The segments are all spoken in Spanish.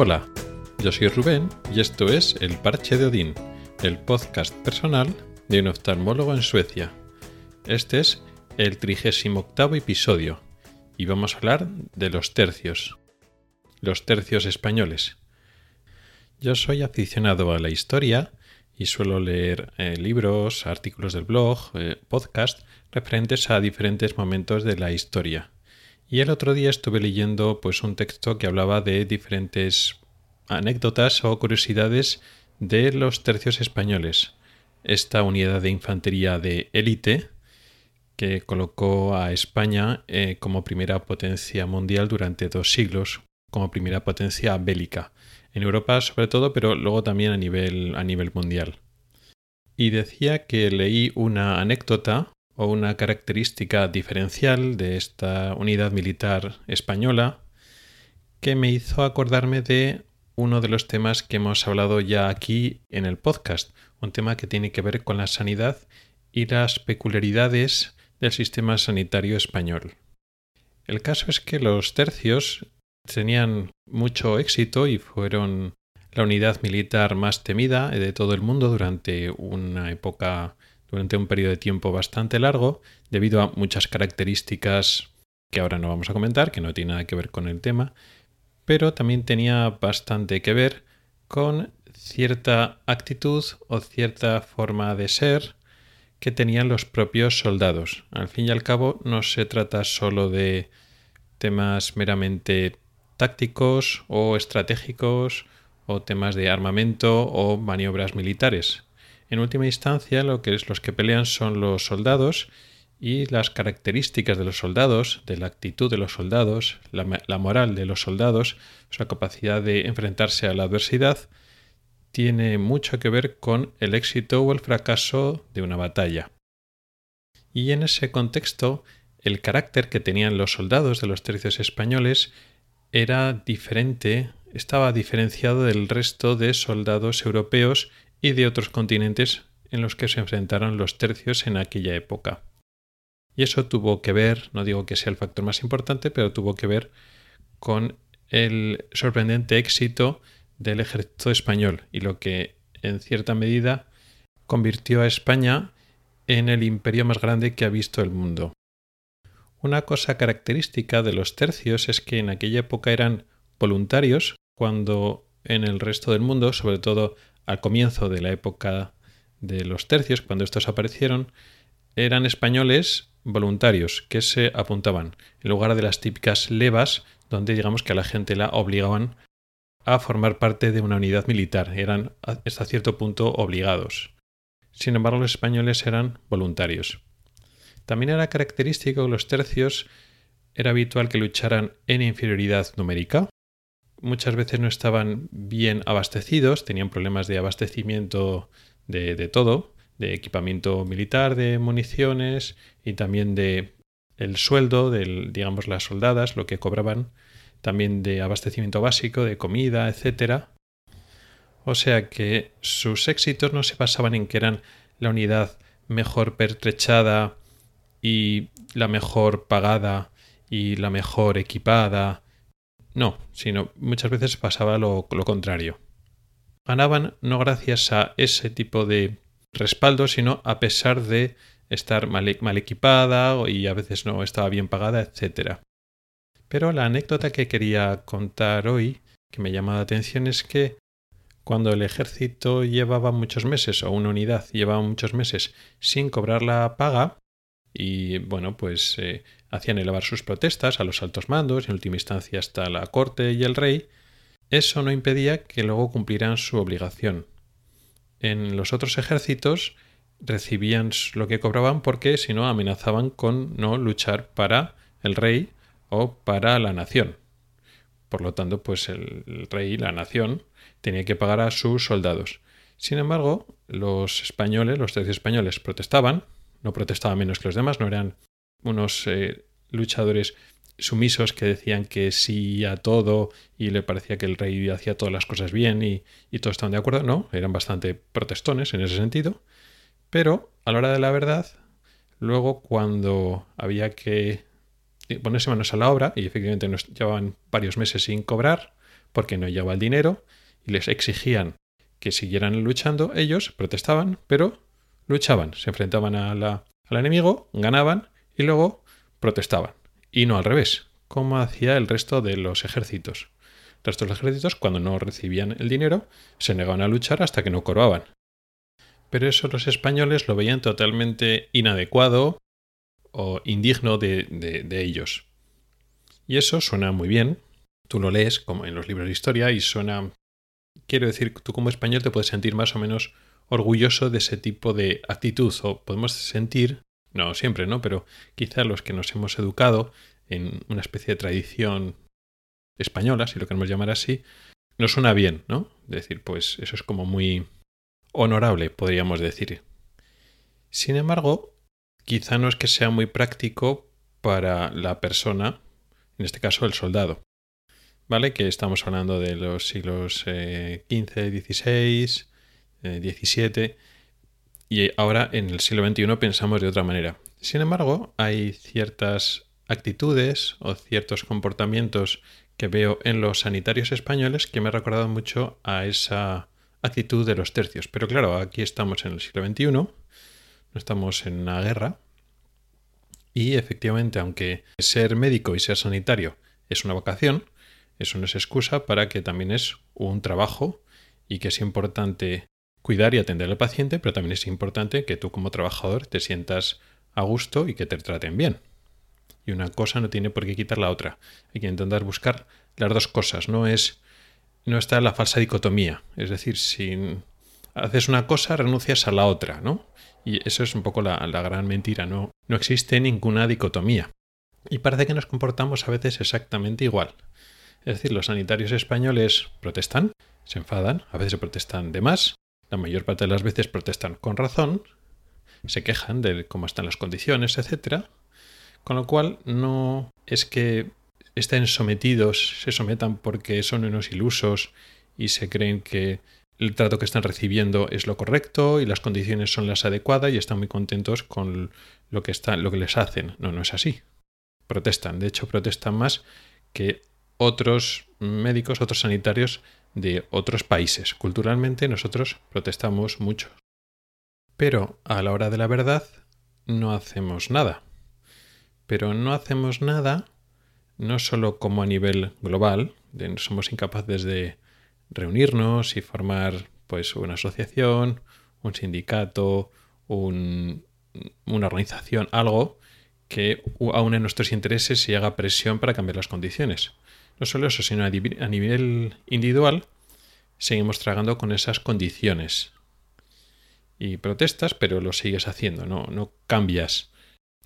Hola, yo soy Rubén y esto es El Parche de Odín, el podcast personal de un oftalmólogo en Suecia. Este es el 38 episodio y vamos a hablar de los tercios, los tercios españoles. Yo soy aficionado a la historia y suelo leer eh, libros, artículos del blog, eh, podcast referentes a diferentes momentos de la historia. Y el otro día estuve leyendo pues un texto que hablaba de diferentes anécdotas o curiosidades de los tercios españoles. Esta unidad de infantería de élite que colocó a España eh, como primera potencia mundial durante dos siglos, como primera potencia bélica. En Europa sobre todo, pero luego también a nivel, a nivel mundial. Y decía que leí una anécdota o una característica diferencial de esta unidad militar española que me hizo acordarme de uno de los temas que hemos hablado ya aquí en el podcast, un tema que tiene que ver con la sanidad y las peculiaridades del sistema sanitario español. El caso es que los tercios tenían mucho éxito y fueron la unidad militar más temida de todo el mundo durante una época durante un periodo de tiempo bastante largo, debido a muchas características que ahora no vamos a comentar, que no tiene nada que ver con el tema, pero también tenía bastante que ver con cierta actitud o cierta forma de ser que tenían los propios soldados. Al fin y al cabo no se trata solo de temas meramente tácticos o estratégicos o temas de armamento o maniobras militares, en última instancia, lo que es los que pelean son los soldados y las características de los soldados, de la actitud de los soldados, la, moral de los soldados, su capacidad de enfrentarse a la adversidad, tiene mucho que ver con el éxito o el fracaso de una batalla. Y en ese contexto, el carácter que tenían los soldados de los tercios españoles era diferente, estaba diferenciado del resto de soldados europeos y de otros continentes en los que se enfrentaron los tercios en aquella época. Y eso tuvo que ver, no digo que sea el factor más importante, pero tuvo que ver con el sorprendente éxito del ejército español y lo que en cierta medida convirtió a España en el imperio más grande que ha visto el mundo. Una cosa característica de los tercios es que en aquella época eran voluntarios, cuando en el resto del mundo, sobre todo al comienzo de la época de los tercios, cuando estos aparecieron, eran españoles voluntarios que se apuntaban, en lugar de las típicas levas, donde digamos que a la gente la obligaban a formar parte de una unidad militar, eran hasta cierto punto obligados. Sin embargo, los españoles eran voluntarios. También era característico que los tercios era habitual que lucharan en inferioridad numérica, muchas veces no estaban bien abastecidos, tenían problemas de abastecimiento de, todo, de equipamiento militar, de municiones y también de el sueldo de, digamos, las soldadas, lo que cobraban, también de abastecimiento básico, de comida, etcétera. O sea que sus éxitos no se basaban en que eran la unidad mejor pertrechada y la mejor pagada y la mejor equipada no, sino muchas veces pasaba lo, contrario. Ganaban no gracias a ese tipo de respaldo, sino a pesar de estar mal, equipada y a veces no estaba bien pagada, etc. Pero la anécdota que quería contar hoy, que me llama la atención, es que cuando el ejército llevaba muchos meses, o una unidad llevaba muchos meses sin cobrar la paga, y bueno, pues eh, hacían elevar sus protestas a los altos mandos, en última instancia hasta la corte y el rey, eso no impedía que luego cumplieran su obligación. En los otros ejércitos recibían lo que cobraban porque si no amenazaban con no luchar para el rey o para la nación. Por lo tanto, pues el rey, la nación, tenía que pagar a sus soldados. Sin embargo, los españoles, los tercios españoles, protestaban, no protestaban menos que los demás, no eran unos eh, luchadores sumisos que decían que sí a todo y le parecía que el rey hacía todas las cosas bien y, y todos estaban de acuerdo. No, eran bastante protestones en ese sentido. Pero a la hora de la verdad, luego cuando había que ponerse manos a la obra, y efectivamente nos llevaban varios meses sin cobrar, porque no llegaba el dinero y les exigían que siguieran luchando, ellos protestaban, pero luchaban, se enfrentaban al enemigo, ganaban y luego protestaban. Y no al revés, como hacía el resto de los ejércitos. El resto de los ejércitos, cuando no recibían el dinero, se negaban a luchar hasta que no corobaban. Pero eso los españoles lo veían totalmente inadecuado o indigno de, de ellos. Y eso suena muy bien. Tú lo lees como en los libros de historia y suena... Quiero decir, tú como español te puedes sentir más o menos orgulloso de ese tipo de actitud o podemos sentir, no siempre, ¿no? Pero quizá los que nos hemos educado en una especie de tradición española, si lo queremos llamar así, nos suena bien, ¿no? Decir, pues eso es como muy honorable, podríamos decir. Sin embargo, quizá no es que sea muy práctico para la persona, en este caso el soldado. ¿Vale? Que estamos hablando de los siglos XV, XVI, XVII, y ahora en el siglo XXI pensamos de otra manera. Sin embargo, hay ciertas actitudes o ciertos comportamientos que veo en los sanitarios españoles que me ha recordado mucho a esa actitud de los tercios. Pero claro, aquí estamos en el siglo XXI, no estamos en una guerra. Y efectivamente, aunque ser médico y ser sanitario es una vocación, eso no es excusa para que también es un trabajo y que es importante cuidar y atender al paciente, pero también es importante que tú como trabajador te sientas a gusto y que te traten bien y una cosa no tiene por qué quitar la otra. Hay que intentar buscar las dos cosas. No es no está la falsa dicotomía. Es decir, si haces una cosa, renuncias a la otra, ¿no? Y eso es un poco la, la gran mentira. No, no existe ninguna dicotomía. Y parece que nos comportamos a veces exactamente igual. Es decir, los sanitarios españoles protestan, se enfadan, a veces protestan de más, la mayor parte de las veces protestan con razón, se quejan de cómo están las condiciones, etcétera, con lo cual no es que estén sometidos, se sometan porque son unos ilusos y se creen que el trato que están recibiendo es lo correcto y las condiciones son las adecuadas y están muy contentos con lo que, lo que les hacen. No, no es así. Protestan. De hecho, protestan más que otros médicos, otros sanitarios de otros países. Culturalmente nosotros protestamos mucho. Pero a la hora de la verdad no hacemos nada pero no hacemos nada, no solo como a nivel global, somos incapaces de reunirnos y formar pues una asociación, un sindicato, una organización, algo que aúne nuestros intereses y haga presión para cambiar las condiciones. No solo eso, sino a nivel individual seguimos tragando con esas condiciones. Y protestas, pero lo sigues haciendo, no, no cambias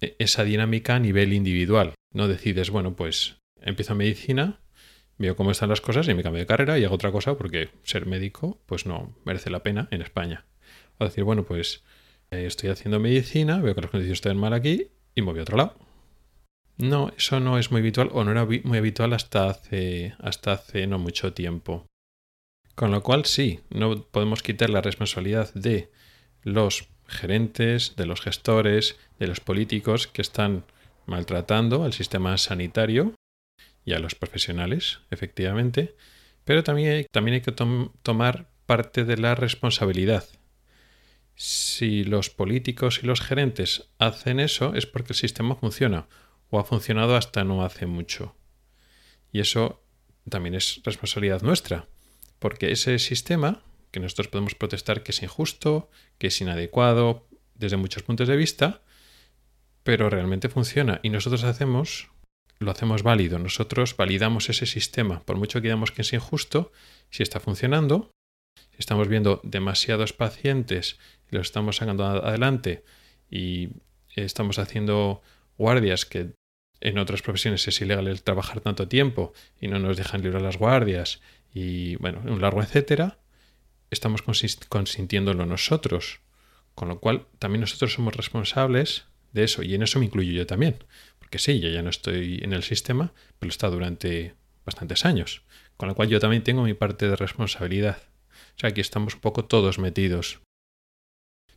e, esa dinámica a nivel individual. No decides, bueno, pues empiezo medicina, veo cómo están las cosas y me cambio de carrera y hago otra cosa porque ser médico pues no merece la pena en España. O decir, bueno, pues eh, estoy haciendo medicina, veo que las condiciones están mal aquí y me voy a otro lado. No, eso no es muy habitual o no era muy habitual hasta hace, hasta hace no mucho tiempo. Con lo cual sí, no podemos quitar la responsabilidad de los gerentes, de los gestores, de los políticos que están maltratando al sistema sanitario y a los profesionales, efectivamente, pero también hay, también hay que tomar parte de la responsabilidad. Si los políticos y los gerentes hacen eso es porque el sistema funciona o ha funcionado hasta no hace mucho. Y eso también es responsabilidad nuestra, porque ese sistema que nosotros podemos protestar que es injusto, que es inadecuado desde muchos puntos de vista, pero realmente funciona. Y nosotros hacemos lo hacemos válido, nosotros validamos ese sistema, por mucho que digamos que es injusto, si está funcionando, si estamos viendo demasiados pacientes y los estamos sacando adelante y estamos haciendo guardias que en otras profesiones es ilegal el trabajar tanto tiempo y no nos dejan librar las guardias y bueno, un largo etcétera, estamos consintiéndolo nosotros. Con lo cual, también nosotros somos responsables de eso. Y en eso me incluyo yo también. Porque sí, yo ya no estoy en el sistema, pero está durante bastantes años. Con lo cual yo también tengo mi parte de responsabilidad. O sea, aquí estamos un poco todos metidos.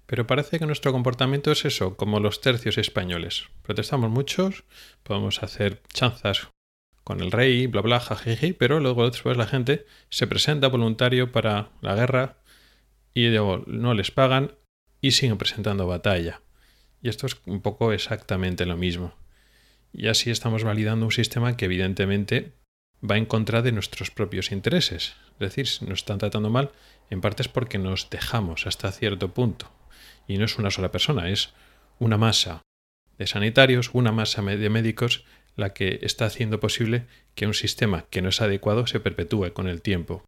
Pero parece que nuestro comportamiento es eso, como los tercios españoles. Protestamos muchos, podemos hacer chanzas con el rey, bla bla, jajiji, pero luego después la gente se presenta voluntario para la guerra y luego no les pagan y siguen presentando batalla. Y esto es un poco exactamente lo mismo. Y así estamos validando un sistema que evidentemente va en contra de nuestros propios intereses. Es decir, si nos están tratando mal, en parte es porque nos dejamos hasta cierto punto. Y no es una sola persona, es una masa de sanitarios, una masa de médicos, la que está haciendo posible que un sistema que no es adecuado se perpetúe con el tiempo.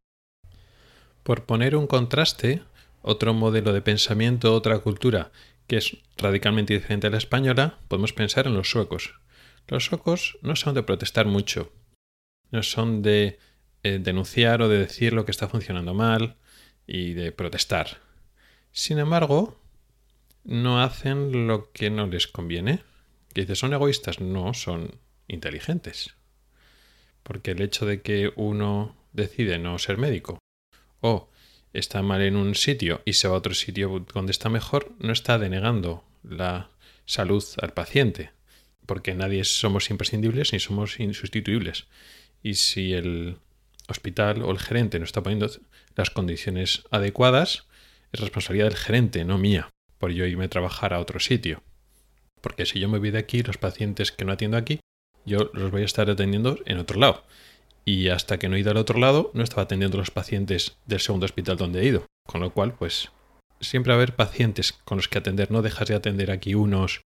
Por poner un contraste, otro modelo de pensamiento, otra cultura que es radicalmente diferente a la española, podemos pensar en los suecos. Los suecos no son de protestar mucho, no son de eh, denunciar o de decir lo que está funcionando mal y de protestar. Sin embargo, no hacen lo que no les conviene. Que dice, ¿son egoístas? No, son inteligentes. Porque el hecho de que uno decide no ser médico o está mal en un sitio y se va a otro sitio donde está mejor, no está denegando la salud al paciente, porque nadie somos imprescindibles ni somos insustituibles. Y si el hospital o el gerente no está poniendo las condiciones adecuadas, es responsabilidad del gerente, no mía, por yo irme a trabajar a otro sitio. Porque si yo me voy de aquí, los pacientes que no atiendo aquí, yo los voy a estar atendiendo en otro lado y hasta que no he ido al otro lado no estaba atendiendo los pacientes del segundo hospital donde he ido. Con lo cual, pues siempre va a haber pacientes con los que atender. No dejas de atender aquí unos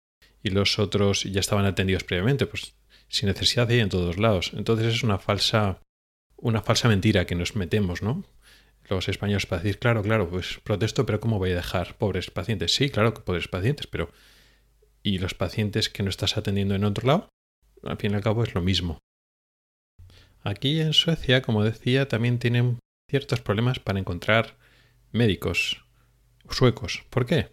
y los otros ya estaban atendidos previamente, pues sin necesidad de ir en todos lados. Entonces es una falsa, una falsa mentira que nos metemos, ¿no? Los españoles para decir, claro, claro, pues protesto, pero ¿cómo voy a dejar pobres pacientes? Sí, claro que pobres pacientes, pero ¿y los pacientes que no estás atendiendo en otro lado? Al fin y al cabo es lo mismo. Aquí en Suecia, como decía, también tienen ciertos problemas para encontrar médicos suecos. ¿Por qué?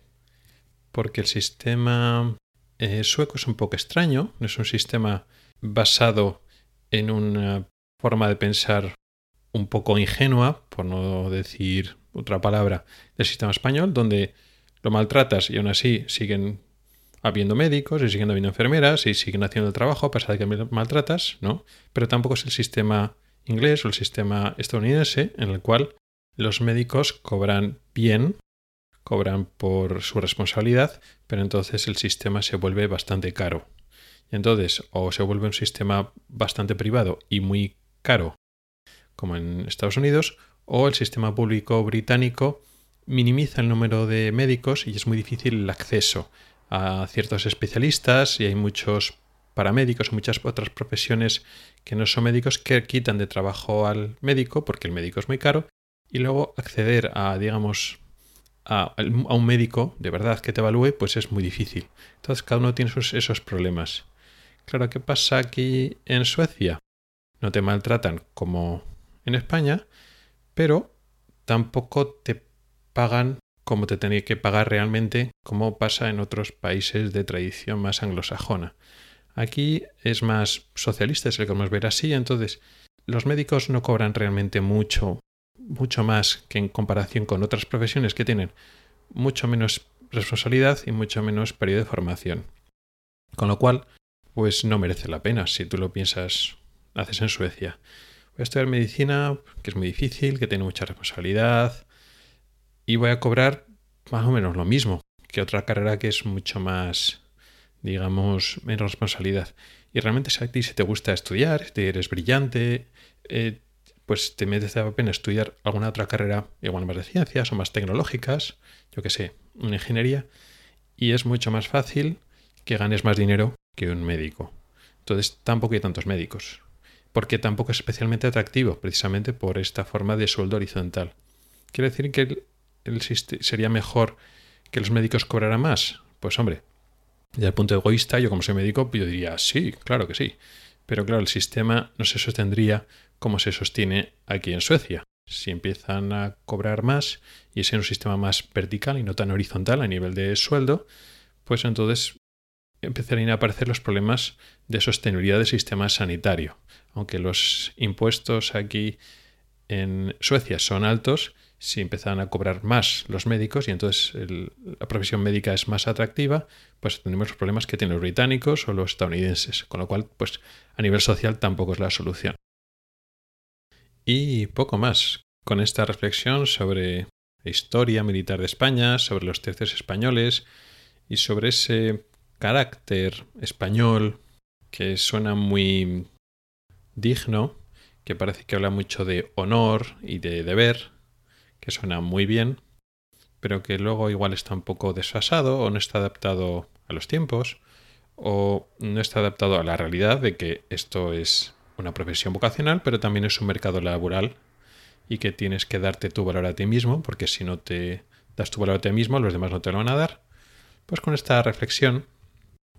Porque el sistema eh, sueco es un poco extraño, es un sistema basado en una forma de pensar un poco ingenua, por no decir otra palabra, del sistema español, donde lo maltratas y aún así siguen habiendo médicos y siguen habiendo enfermeras y siguen haciendo el trabajo a pesar de que maltratas, ¿no? Pero tampoco es el sistema inglés o el sistema estadounidense en el cual los médicos cobran bien, cobran por su responsabilidad, pero entonces el sistema se vuelve bastante caro. Entonces, o se vuelve un sistema bastante privado y muy caro, como en Estados Unidos, o el sistema público británico minimiza el número de médicos y es muy difícil el acceso a ciertos especialistas y hay muchos paramédicos o muchas otras profesiones que no son médicos que quitan de trabajo al médico porque el médico es muy caro y luego acceder a, digamos, a, un médico de verdad que te evalúe, pues es muy difícil. Entonces cada uno tiene esos problemas. Claro, ¿qué pasa aquí en Suecia? No te maltratan como en España, pero tampoco te pagan como te tenía que pagar realmente, como pasa en otros países de tradición más anglosajona. Aquí es más socialista, es el que ver así, entonces los médicos no cobran realmente mucho, mucho más que en comparación con otras profesiones que tienen mucho menos responsabilidad y mucho menos periodo de formación. Con lo cual, pues no merece la pena si tú lo piensas, haces en Suecia. Voy a estudiar medicina, que es muy difícil, que tiene mucha responsabilidad, y voy a cobrar más o menos lo mismo que otra carrera que es mucho más, digamos, menos responsabilidad. Y realmente si a ti si te gusta estudiar, si eres brillante, eh, pues te merece la pena estudiar alguna otra carrera igual más de ciencias o más tecnológicas, yo que sé, una ingeniería, y es mucho más fácil que ganes más dinero que un médico. Entonces tampoco hay tantos médicos, porque tampoco es especialmente atractivo, precisamente por esta forma de sueldo horizontal. Quiere decir que sería mejor que los médicos cobraran más? Pues hombre, desde el punto egoísta, yo como soy médico, yo diría sí, claro que sí. Pero claro, el sistema no se sostendría como se sostiene aquí en Suecia. Si empiezan a cobrar más y es un sistema más vertical y no tan horizontal a nivel de sueldo, pues entonces empezarían a aparecer los problemas de sostenibilidad del sistema sanitario. Aunque los impuestos aquí en Suecia son altos, si empezaran a cobrar más los médicos y entonces la profesión médica es más atractiva, pues tenemos los problemas que tienen los británicos o los estadounidenses, con lo cual, pues a nivel social tampoco es la solución. Y poco más. Con esta reflexión sobre la historia militar de España, sobre los tercios españoles y sobre ese carácter español que suena muy digno, que parece que habla mucho de honor y de deber, que suena muy bien, pero que luego igual está un poco desfasado o no está adaptado a los tiempos o no está adaptado a la realidad de que esto es una profesión vocacional, pero también es un mercado laboral y que tienes que darte tu valor a ti mismo, porque si no te das tu valor a ti mismo, los demás no te lo van a dar. Pues con esta reflexión,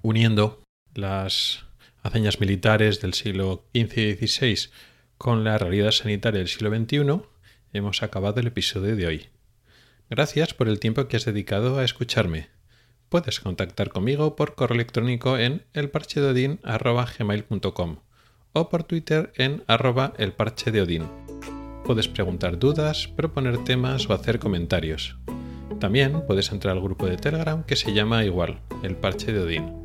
uniendo las hazañas militares del siglo XV y XVI con la realidad sanitaria del siglo XXI, hemos acabado el episodio de hoy. Gracias por el tiempo que has dedicado a escucharme. Puedes contactar conmigo por correo electrónico en elparchedeodin.com o por Twitter en arroba. Puedes preguntar dudas, proponer temas o hacer comentarios. También puedes entrar al grupo de Telegram que se llama igual, El Parche de Odín.